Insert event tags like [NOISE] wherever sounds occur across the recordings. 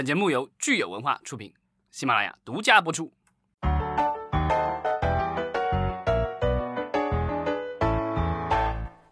本节目由聚友文化出品，喜马拉雅独家播出。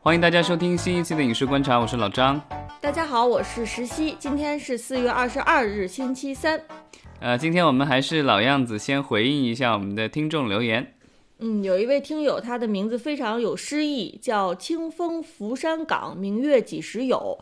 欢迎大家收听新一期的影视观察，我是老张。大家好，我是石溪，今天是四月二十二日，星期三。呃，今天我们还是老样子，先回应一下我们的听众留言。嗯，有一位听友，他的名字非常有诗意，叫清风拂山岗，明月几时有。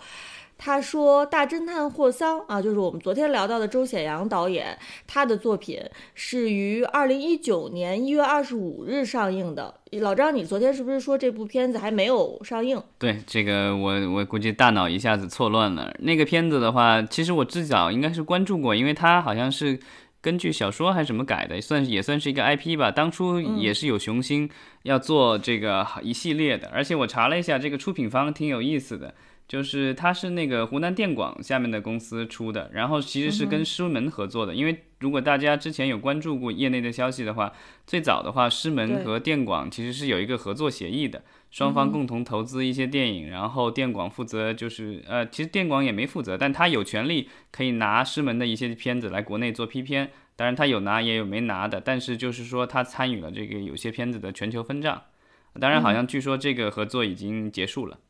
他说：“大侦探霍桑啊，就是我们昨天聊到的周显阳导演，他的作品是于二零一九年一月二十五日上映的。老张，你昨天是不是说这部片子还没有上映？对，这个我我估计大脑一下子错乱了。那个片子的话，其实我至早应该是关注过，因为它好像是根据小说还是什么改的，算也算是一个 IP 吧。当初也是有雄心要做这个一系列的，而且我查了一下，这个出品方挺有意思的。”就是它是那个湖南电广下面的公司出的，然后其实是跟狮门合作的。因为如果大家之前有关注过业内的消息的话，最早的话狮门和电广其实是有一个合作协议的，双方共同投资一些电影，然后电广负责就是呃，其实电广也没负责，但他有权利可以拿狮门的一些片子来国内做批片，当然他有拿也有没拿的，但是就是说他参与了这个有些片子的全球分账。当然好像据说这个合作已经结束了。嗯，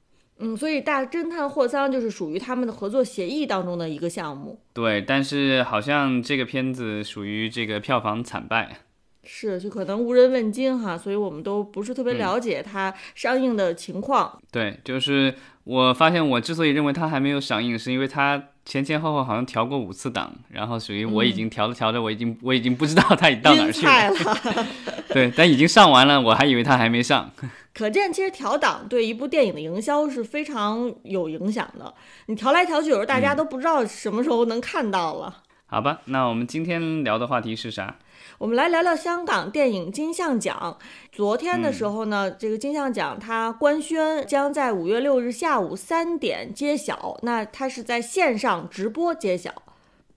所以大侦探霍桑就是属于他们的合作协议当中的一个项目。对，但是好像这个片子属于这个票房惨败。是，就可能无人问津哈，所以我们都不是特别了解它上映的情况。对，就是我发现我之所以认为它还没有上映，是因为它。前前后后好像调过五次档，然后属于我已经调着调着，我已经我已经不知道它已到哪儿去了。[LAUGHS] 对，但已经上完了，我还以为它还没上。可见，其实调档对一部电影的营销是非常有影响的。你调来调去，有时候大家都不知道什么时候能看到了。好吧，那我们今天聊的话题是啥？我们来聊聊香港电影金像奖。昨天的时候呢，这个金像奖它官宣将在五月六日下午三点揭晓。那它是在线上直播揭晓。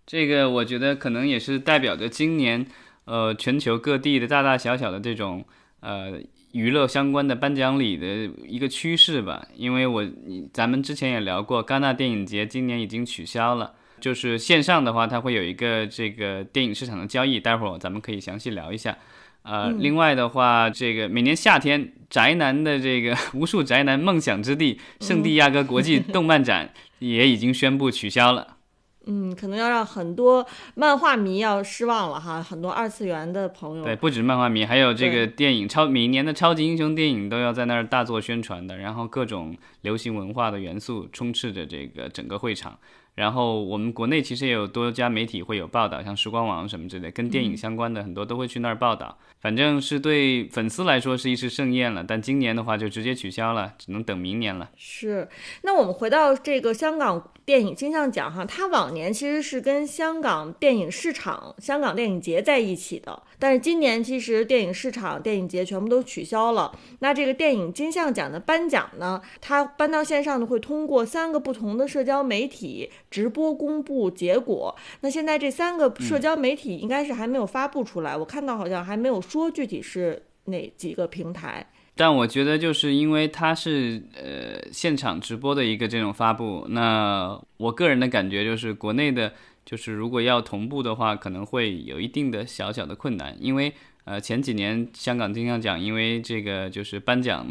这个我觉得可能也是代表着今年呃全球各地的大大小小的这种呃娱乐相关的颁奖礼的一个趋势吧。因为我咱们之前也聊过，戛纳电影节今年已经取消了。就是线上的话，它会有一个这个电影市场的交易，待会儿咱们可以详细聊一下。呃，另外的话，这个每年夏天宅男的这个 [LAUGHS] 无数宅男梦想之地圣地亚哥国际动漫展也已经宣布取消了。嗯，可能要让很多漫画迷要失望了哈，很多二次元的朋友。对，不止漫画迷，还有这个电影超每年的超级英雄电影都要在那儿大做宣传的，然后各种流行文化的元素充斥着这个整个会场。然后我们国内其实也有多家媒体会有报道，像时光网什么之类，跟电影相关的很多都会去那儿报道。反正是对粉丝来说是一次盛宴了，但今年的话就直接取消了，只能等明年了。是，那我们回到这个香港电影金像奖哈，它往年其实是跟香港电影市场、香港电影节在一起的，但是今年其实电影市场、电影节全部都取消了。那这个电影金像奖的颁奖呢，它搬到线上呢，会通过三个不同的社交媒体。直播公布结果，那现在这三个社交媒体应该是还没有发布出来，我看到好像还没有说具体是哪几个平台。但我觉得就是因为它是呃现场直播的一个这种发布，那我个人的感觉就是国内的，就是如果要同步的话，可能会有一定的小小的困难，因为呃前几年香港金像奖因为这个就是颁奖。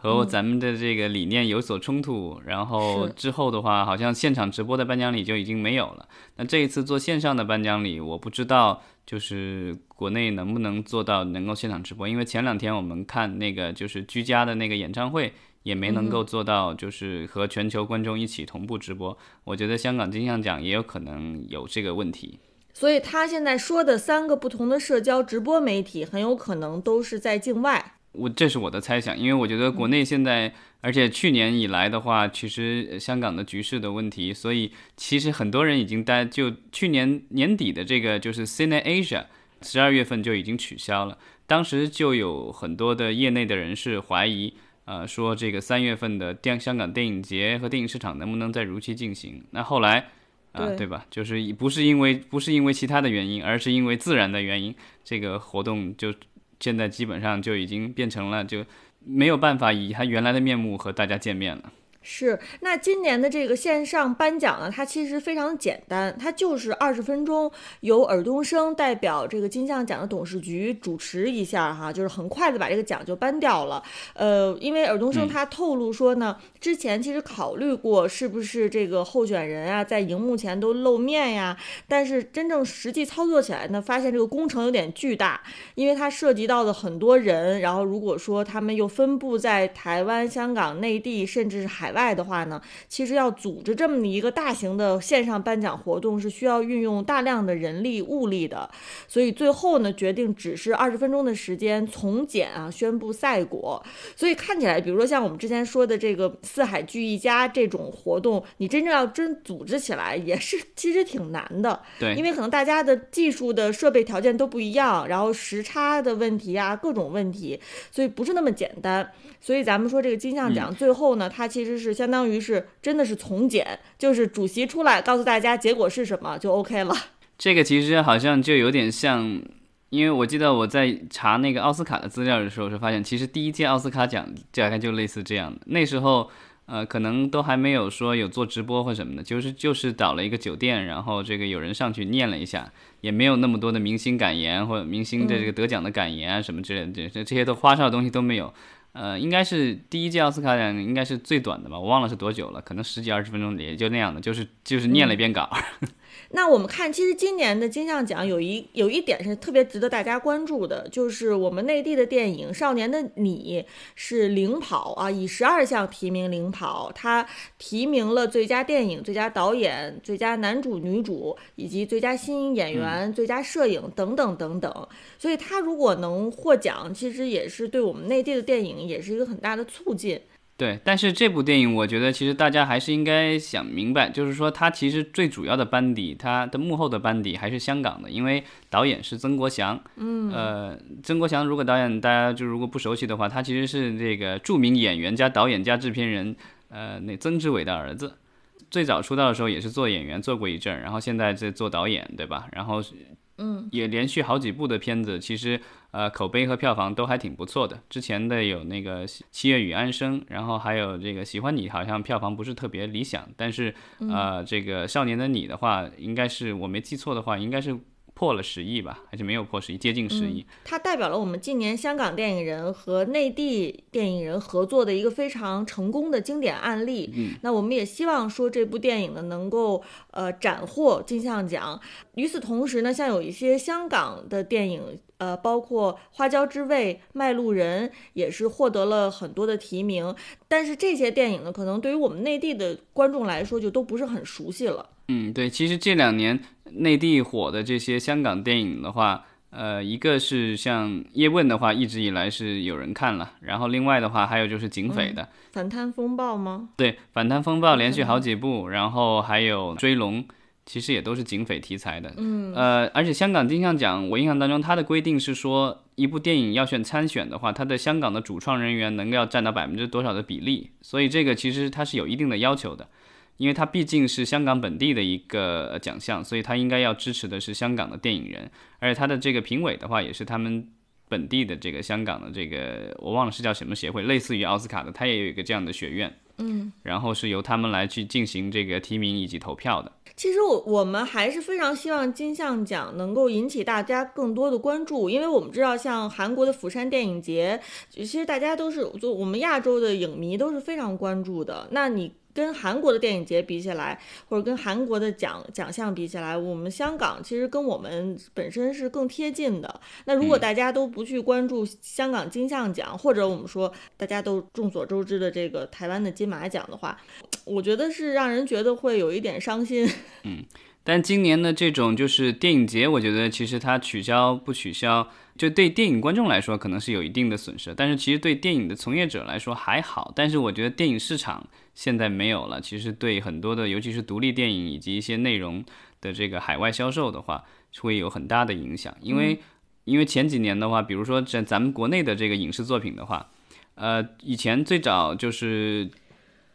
和咱们的这个理念有所冲突，然后之后的话，好像现场直播的颁奖礼就已经没有了。那这一次做线上的颁奖礼，我不知道就是国内能不能做到能够现场直播，因为前两天我们看那个就是居家的那个演唱会，也没能够做到就是和全球观众一起同步直播。我觉得香港金像奖也有可能有这个问题。所以他现在说的三个不同的社交直播媒体，很有可能都是在境外。我这是我的猜想，因为我觉得国内现在，而且去年以来的话，其实香港的局势的问题，所以其实很多人已经待，就去年年底的这个就是 Cine Asia，十二月份就已经取消了。当时就有很多的业内的人士怀疑，呃，说这个三月份的电香港电影节和电影市场能不能再如期进行？那后来，啊，对吧？就是不是因为不是因为其他的原因，而是因为自然的原因，这个活动就。现在基本上就已经变成了，就没有办法以他原来的面目和大家见面了。是，那今年的这个线上颁奖呢，它其实非常简单，它就是二十分钟，由尔冬升代表这个金像奖的董事局主持一下哈，就是很快的把这个奖就颁掉了。呃，因为尔冬升他透露说呢，之前其实考虑过是不是这个候选人啊在荧幕前都露面呀，但是真正实际操作起来呢，发现这个工程有点巨大，因为它涉及到的很多人，然后如果说他们又分布在台湾、香港、内地，甚至是海外。外的话呢，其实要组织这么一个大型的线上颁奖活动是需要运用大量的人力物力的，所以最后呢决定只是二十分钟的时间从简啊宣布赛果。所以看起来，比如说像我们之前说的这个四海聚一家这种活动，你真正要真组织起来也是其实挺难的。对，因为可能大家的技术的设备条件都不一样，然后时差的问题啊，各种问题，所以不是那么简单。所以咱们说这个金像奖最后呢，它其实是。是相当于是真的是从简，就是主席出来告诉大家结果是什么就 OK 了。[LAUGHS] 这个其实好像就有点像，因为我记得我在查那个奥斯卡的资料的时候，是发现其实第一届奥斯卡奖大概就类似这样的。那时候呃可能都还没有说有做直播或什么的，就是就是找了一个酒店，然后这个有人上去念了一下，也没有那么多的明星感言或者明星的这个得奖的感言啊什么之类的，这这些都花哨的东西都没有。呃，应该是第一届奥斯卡奖应该是最短的吧，我忘了是多久了，可能十几二十分钟也就那样的，就是就是念了一遍稿。那我们看，其实今年的金像奖有一有一点是特别值得大家关注的，就是我们内地的电影《少年的你》是领跑啊，以十二项提名领跑，他提名了最佳电影、最佳导演、最佳男主、女主以及最佳新演员、最佳摄影等等等等。所以他如果能获奖，其实也是对我们内地的电影也是一个很大的促进。对，但是这部电影，我觉得其实大家还是应该想明白，就是说它其实最主要的班底，它的幕后的班底还是香港的，因为导演是曾国祥。嗯，呃，曾国祥如果导演大家就如果不熟悉的话，他其实是这个著名演员加导演加制片人，呃，那曾志伟的儿子。最早出道的时候也是做演员做过一阵，然后现在在做导演，对吧？然后。嗯，也连续好几部的片子，其实呃口碑和票房都还挺不错的。之前的有那个《七月与安生》，然后还有这个《喜欢你》，好像票房不是特别理想。但是呃，这个《少年的你》的话，应该是我没记错的话，应该是。破了十亿吧，还是没有破十亿，接近十亿。它代表了我们近年香港电影人和内地电影人合作的一个非常成功的经典案例。嗯，那我们也希望说这部电影呢能够呃斩获金像奖。与此同时呢，像有一些香港的电影，呃，包括《花椒之味》《卖路人》，也是获得了很多的提名。但是这些电影呢，可能对于我们内地的观众来说，就都不是很熟悉了。嗯，对，其实这两年内地火的这些香港电影的话，呃，一个是像《叶问》的话，一直以来是有人看了，然后另外的话还有就是警匪的，《反贪风暴》吗？对，《反贪风暴》连续好几部，然后还有《追龙》，其实也都是警匪题材的。嗯，呃，而且香港金像奖，我印象当中它的规定是说，一部电影要选参选的话，它的香港的主创人员能够要占到百分之多少的比例，所以这个其实它是有一定的要求的。因为它毕竟是香港本地的一个奖项，所以它应该要支持的是香港的电影人，而且它的这个评委的话也是他们本地的这个香港的这个我忘了是叫什么协会，类似于奥斯卡的，它也有一个这样的学院，嗯，然后是由他们来去进行这个提名以及投票的。其实我我们还是非常希望金像奖能够引起大家更多的关注，因为我们知道像韩国的釜山电影节，其实大家都是就我们亚洲的影迷都是非常关注的。那你。跟韩国的电影节比起来，或者跟韩国的奖奖项比起来，我们香港其实跟我们本身是更贴近的。那如果大家都不去关注香港金像奖，或者我们说大家都众所周知的这个台湾的金马奖的话，我觉得是让人觉得会有一点伤心。[LAUGHS] 嗯，但今年的这种就是电影节，我觉得其实它取消不取消，就对电影观众来说可能是有一定的损失，但是其实对电影的从业者来说还好。但是我觉得电影市场。现在没有了，其实对很多的，尤其是独立电影以及一些内容的这个海外销售的话，会有很大的影响。因为，因为前几年的话，比如说在咱们国内的这个影视作品的话，呃，以前最早就是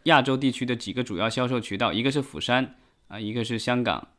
亚洲地区的几个主要销售渠道，一个是釜山啊，一个是香港。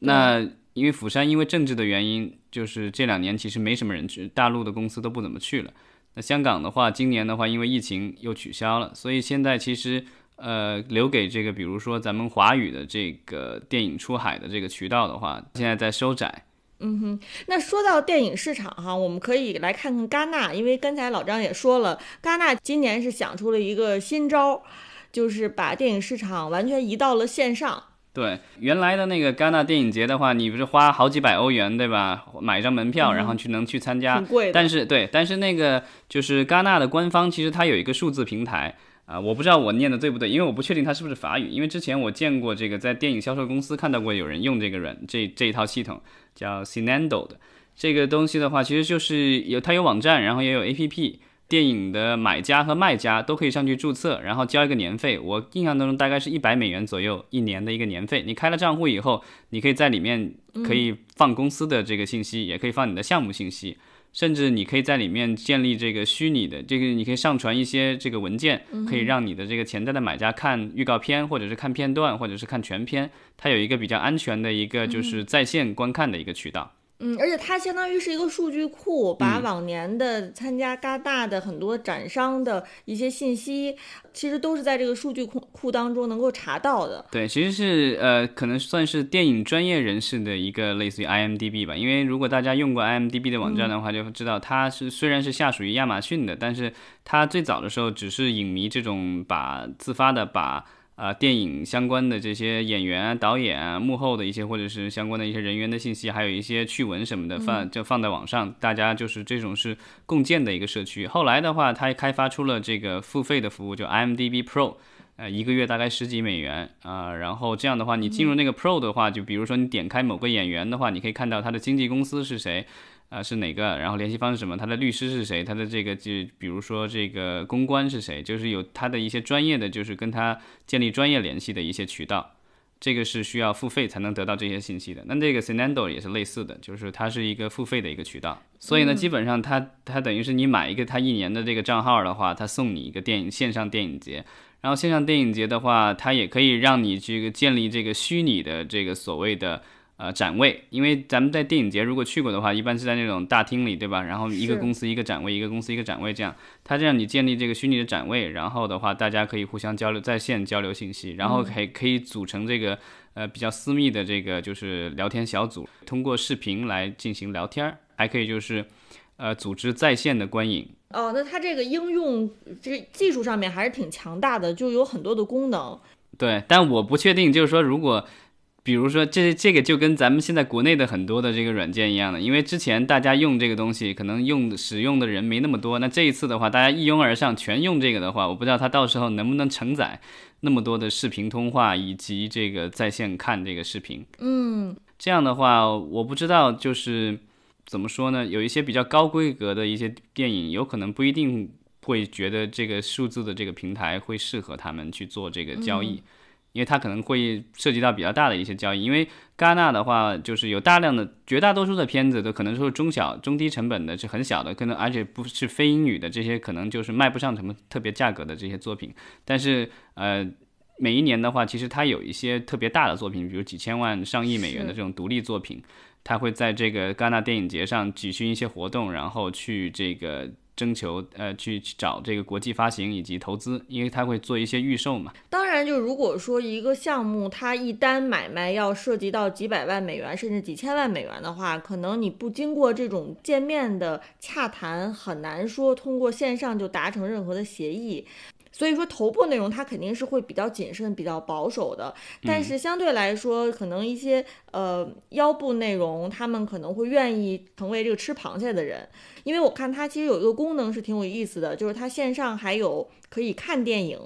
那因为釜山因为政治的原因，就是这两年其实没什么人去，大陆的公司都不怎么去了。那香港的话，今年的话，因为疫情又取消了，所以现在其实。呃，留给这个比如说咱们华语的这个电影出海的这个渠道的话，现在在收窄。嗯哼，那说到电影市场哈，我们可以来看看戛纳，因为刚才老张也说了，戛纳今年是想出了一个新招，就是把电影市场完全移到了线上。对，原来的那个戛纳电影节的话，你不是花好几百欧元对吧？买一张门票，然后去能去参加，挺贵的。但是对，但是那个就是戛纳的官方，其实它有一个数字平台啊，我不知道我念的对不对，因为我不确定它是不是法语，因为之前我见过这个在电影销售公司看到过有人用这个软这这一套系统。叫 Cinando 的这个东西的话，其实就是有它有网站，然后也有 APP。电影的买家和卖家都可以上去注册，然后交一个年费。我印象当中大概是一百美元左右一年的一个年费。你开了账户以后，你可以在里面可以放公司的这个信息，也可以放你的项目信息，甚至你可以在里面建立这个虚拟的这个，你可以上传一些这个文件，可以让你的这个潜在的买家看预告片，或者是看片段，或者是看全片。它有一个比较安全的一个就是在线观看的一个渠道。嗯，而且它相当于是一个数据库，把往年的参加戛纳的很多展商的一些信息，其实都是在这个数据库库当中能够查到的。对，其实是呃，可能算是电影专业人士的一个类似于 IMDB 吧。因为如果大家用过 IMDB 的网站的话，就知道它是虽然是下属于亚马逊的，但是它最早的时候只是影迷这种把自发的把。啊，电影相关的这些演员、导演啊，幕后的一些或者是相关的一些人员的信息，还有一些趣闻什么的放就放在网上，大家就是这种是共建的一个社区。后来的话，它开发出了这个付费的服务，就 IMDB Pro，呃，一个月大概十几美元啊。然后这样的话，你进入那个 Pro 的话，就比如说你点开某个演员的话，你可以看到他的经纪公司是谁。啊，是哪个？然后联系方式什么？他的律师是谁？他的这个就比如说这个公关是谁？就是有他的一些专业的，就是跟他建立专业联系的一些渠道，这个是需要付费才能得到这些信息的。那这个 Cinando 也是类似的，就是它是一个付费的一个渠道。所以呢，基本上它它等于是你买一个它一年的这个账号的话，它送你一个电影线上电影节。然后线上电影节的话，它也可以让你这个建立这个虚拟的这个所谓的。呃，展位，因为咱们在电影节如果去过的话，一般是在那种大厅里，对吧？然后一个公司一个展位，一个公司一个展位，这样，它这样你建立这个虚拟的展位，然后的话，大家可以互相交流，在线交流信息，然后还可以组成这个呃比较私密的这个就是聊天小组，通过视频来进行聊天儿，还可以就是呃组织在线的观影。哦，那它这个应用这个技术上面还是挺强大的，就有很多的功能。对，但我不确定，就是说如果。比如说，这这个就跟咱们现在国内的很多的这个软件一样的，因为之前大家用这个东西，可能用使用的人没那么多。那这一次的话，大家一拥而上，全用这个的话，我不知道它到时候能不能承载那么多的视频通话以及这个在线看这个视频。嗯，这样的话，我不知道就是怎么说呢？有一些比较高规格的一些电影，有可能不一定会觉得这个数字的这个平台会适合他们去做这个交易。因为它可能会涉及到比较大的一些交易，因为戛纳的话就是有大量的绝大多数的片子都可能都是中小中低成本的，是很小的，可能而且不是非英语的这些，可能就是卖不上什么特别价格的这些作品。但是呃，每一年的话，其实它有一些特别大的作品，比如几千万、上亿美元的这种独立作品，它会在这个戛纳电影节上举行一些活动，然后去这个。征求呃去去找这个国际发行以及投资，因为他会做一些预售嘛。当然，就如果说一个项目它一单买卖要涉及到几百万美元甚至几千万美元的话，可能你不经过这种见面的洽谈，很难说通过线上就达成任何的协议。所以说，头部内容它肯定是会比较谨慎、比较保守的。但是相对来说，可能一些呃腰部内容，他们可能会愿意成为这个吃螃蟹的人。因为我看它其实有一个功能是挺有意思的，就是它线上还有可以看电影。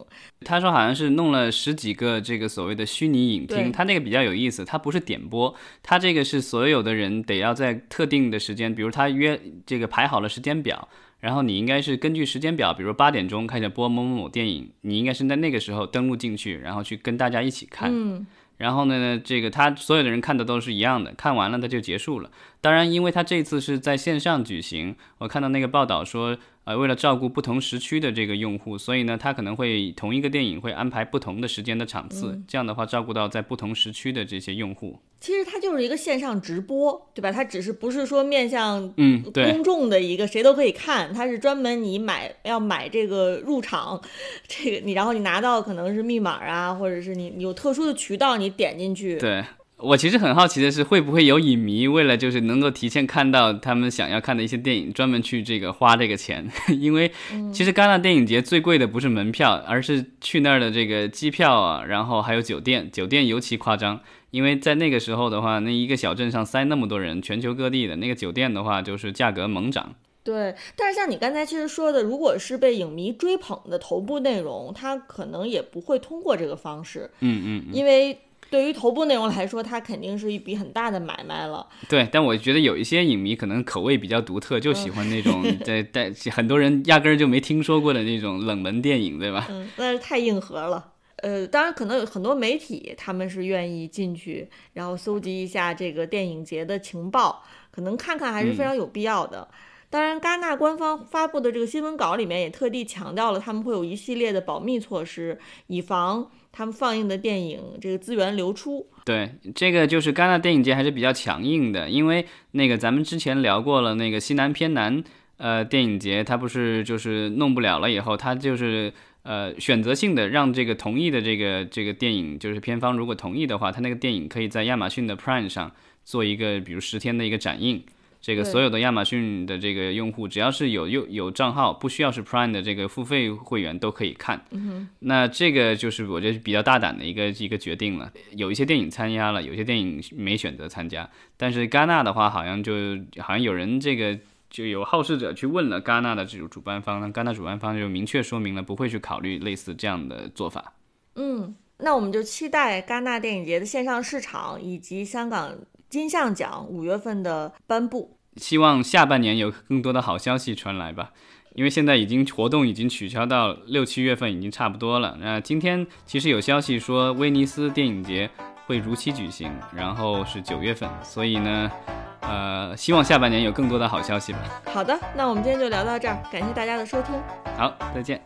他说好像是弄了十几个这个所谓的虚拟影厅，它那个比较有意思，它不是点播，它这个是所有的人得要在特定的时间，比如他约这个排好了时间表，然后你应该是根据时间表，比如八点钟开始播某某某电影，你应该是在那个时候登录进去，然后去跟大家一起看。嗯。然后呢，这个他所有的人看的都是一样的，看完了他就结束了。当然，因为它这次是在线上举行，我看到那个报道说，呃，为了照顾不同时区的这个用户，所以呢，它可能会同一个电影会安排不同的时间的场次，这样的话照顾到在不同时区的这些用户。其实它就是一个线上直播，对吧？它只是不是说面向嗯公众的一个谁都可以看，它是专门你买要买这个入场，[LAUGHS] 这个你然后你拿到可能是密码啊，或者是你有特殊的渠道，你点进去。对。我其实很好奇的是，会不会有影迷为了就是能够提前看到他们想要看的一些电影，专门去这个花这个钱？[LAUGHS] 因为其实戛纳电影节最贵的不是门票，而是去那儿的这个机票啊，然后还有酒店，酒店尤其夸张。因为在那个时候的话，那一个小镇上塞那么多人，全球各地的那个酒店的话，就是价格猛涨。对，但是像你刚才其实说的，如果是被影迷追捧的头部内容，他可能也不会通过这个方式。嗯嗯，因为。对于头部内容来说，它肯定是一笔很大的买卖了。对，但我觉得有一些影迷可能口味比较独特，就喜欢那种 [LAUGHS] 在在很多人压根儿就没听说过的那种冷门电影，对吧？嗯，那是太硬核了。呃，当然可能有很多媒体他们是愿意进去，然后搜集一下这个电影节的情报，可能看看还是非常有必要的。当然，戛纳官方发布的这个新闻稿里面也特地强调了，他们会有一系列的保密措施，以防。他们放映的电影这个资源流出，对这个就是戛纳电影节还是比较强硬的，因为那个咱们之前聊过了，那个西南偏南呃电影节，它不是就是弄不了了以后，它就是呃选择性的让这个同意的这个这个电影，就是片方如果同意的话，它那个电影可以在亚马逊的 Prime 上做一个比如十天的一个展映。这个所有的亚马逊的这个用户，只要是有有有账号，不需要是 Prime 的这个付费会员都可以看。那这个就是我觉得比较大胆的一个一个决定了。有一些电影参加了，有些电影没选择参加。但是戛纳的话，好像就好像有人这个就有好事者去问了戛纳的这种主办方，那戛纳主办方就明确说明了不会去考虑类似这样的做法。嗯，那我们就期待戛纳电影节的线上市场以及香港。金像奖五月份的颁布，希望下半年有更多的好消息传来吧。因为现在已经活动已经取消到六七月份，已经差不多了。那今天其实有消息说威尼斯电影节会如期举行，然后是九月份，所以呢，呃，希望下半年有更多的好消息吧。好的，那我们今天就聊到这儿，感谢大家的收听。好，再见。